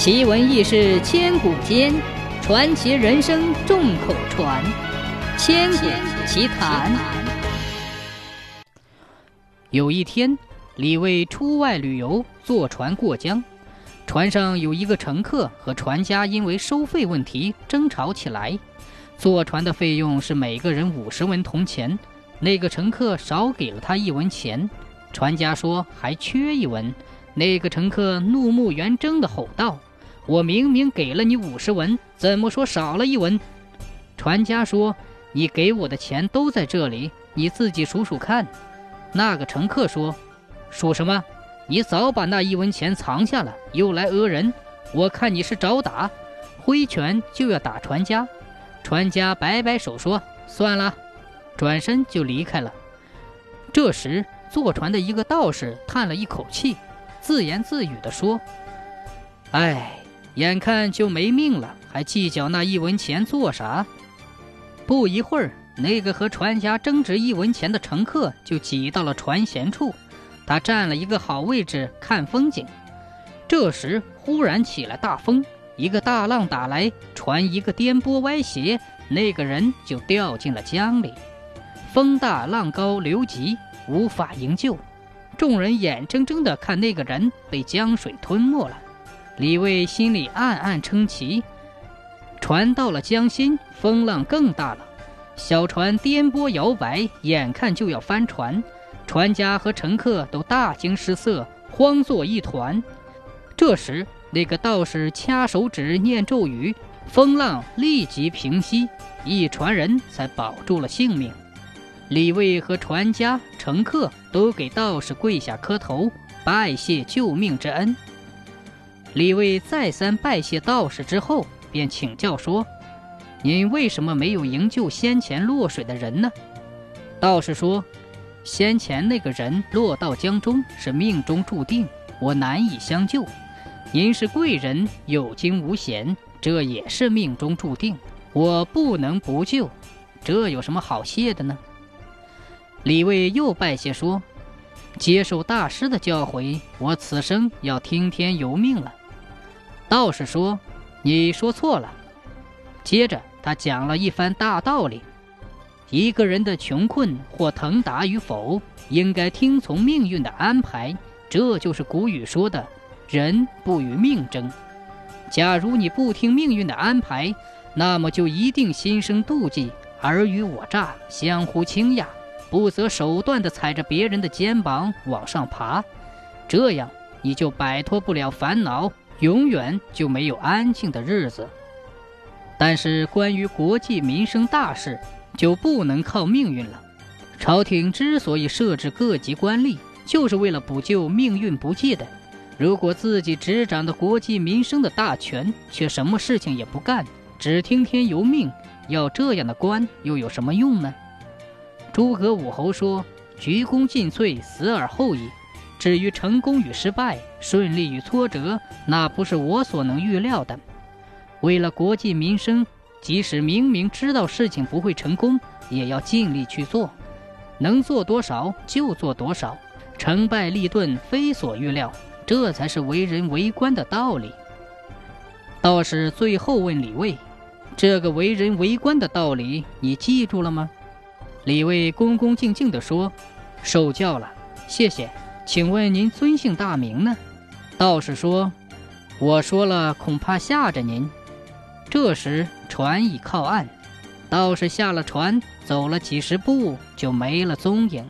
奇闻异事千古间，传奇人生众口传。千古奇谈。有一天，李卫出外旅游，坐船过江，船上有一个乘客和船家因为收费问题争吵起来。坐船的费用是每个人五十文铜钱，那个乘客少给了他一文钱，船家说还缺一文，那个乘客怒目圆睁地吼道：“我明明给了你五十文，怎么说少了一文？”船家说：“你给我的钱都在这里，你自己数数看。”那个乘客说：“数什么？你早把那一文钱藏下了，又来讹人，我看你是找打，挥拳就要打船家。”船家摆摆手说：“算了。”转身就离开了。这时，坐船的一个道士叹了一口气，自言自语地说：“哎，眼看就没命了，还计较那一文钱做啥？”不一会儿，那个和船家争执一文钱的乘客就挤到了船舷处，他占了一个好位置看风景。这时，忽然起了大风。一个大浪打来，船一个颠簸歪斜，那个人就掉进了江里。风大浪高流急，无法营救。众人眼睁睁地看那个人被江水吞没了。李卫心里暗暗称奇。船到了江心，风浪更大了，小船颠簸摇摆，眼看就要翻船。船家和乘客都大惊失色，慌作一团。这时，那个道士掐手指念咒语，风浪立即平息，一船人才保住了性命。李卫和船家、乘客都给道士跪下磕头，拜谢救命之恩。李卫再三拜谢道士之后，便请教说：“您为什么没有营救先前落水的人呢？”道士说：“先前那个人落到江中是命中注定，我难以相救。”您是贵人，有惊无险，这也是命中注定，我不能不救，这有什么好谢的呢？李卫又拜谢说：“接受大师的教诲，我此生要听天由命了。”道士说：“你说错了。”接着他讲了一番大道理：一个人的穷困或腾达与否，应该听从命运的安排，这就是古语说的。人不与命争。假如你不听命运的安排，那么就一定心生妒忌，尔虞我诈，相互倾轧，不择手段地踩着别人的肩膀往上爬。这样你就摆脱不了烦恼，永远就没有安静的日子。但是关于国计民生大事，就不能靠命运了。朝廷之所以设置各级官吏，就是为了补救命运不济的。如果自己执掌的国计民生的大权，却什么事情也不干，只听天由命，要这样的官又有什么用呢？诸葛武侯说：“鞠躬尽瘁，死而后已。”至于成功与失败，顺利与挫折，那不是我所能预料的。为了国计民生，即使明明知道事情不会成功，也要尽力去做，能做多少就做多少，成败利钝非所预料。这才是为人为官的道理。道士最后问李卫：“这个为人为官的道理，你记住了吗？”李卫恭恭敬敬地说：“受教了，谢谢。请问您尊姓大名呢？”道士说：“我说了，恐怕吓着您。”这时船已靠岸，道士下了船，走了几十步，就没了踪影。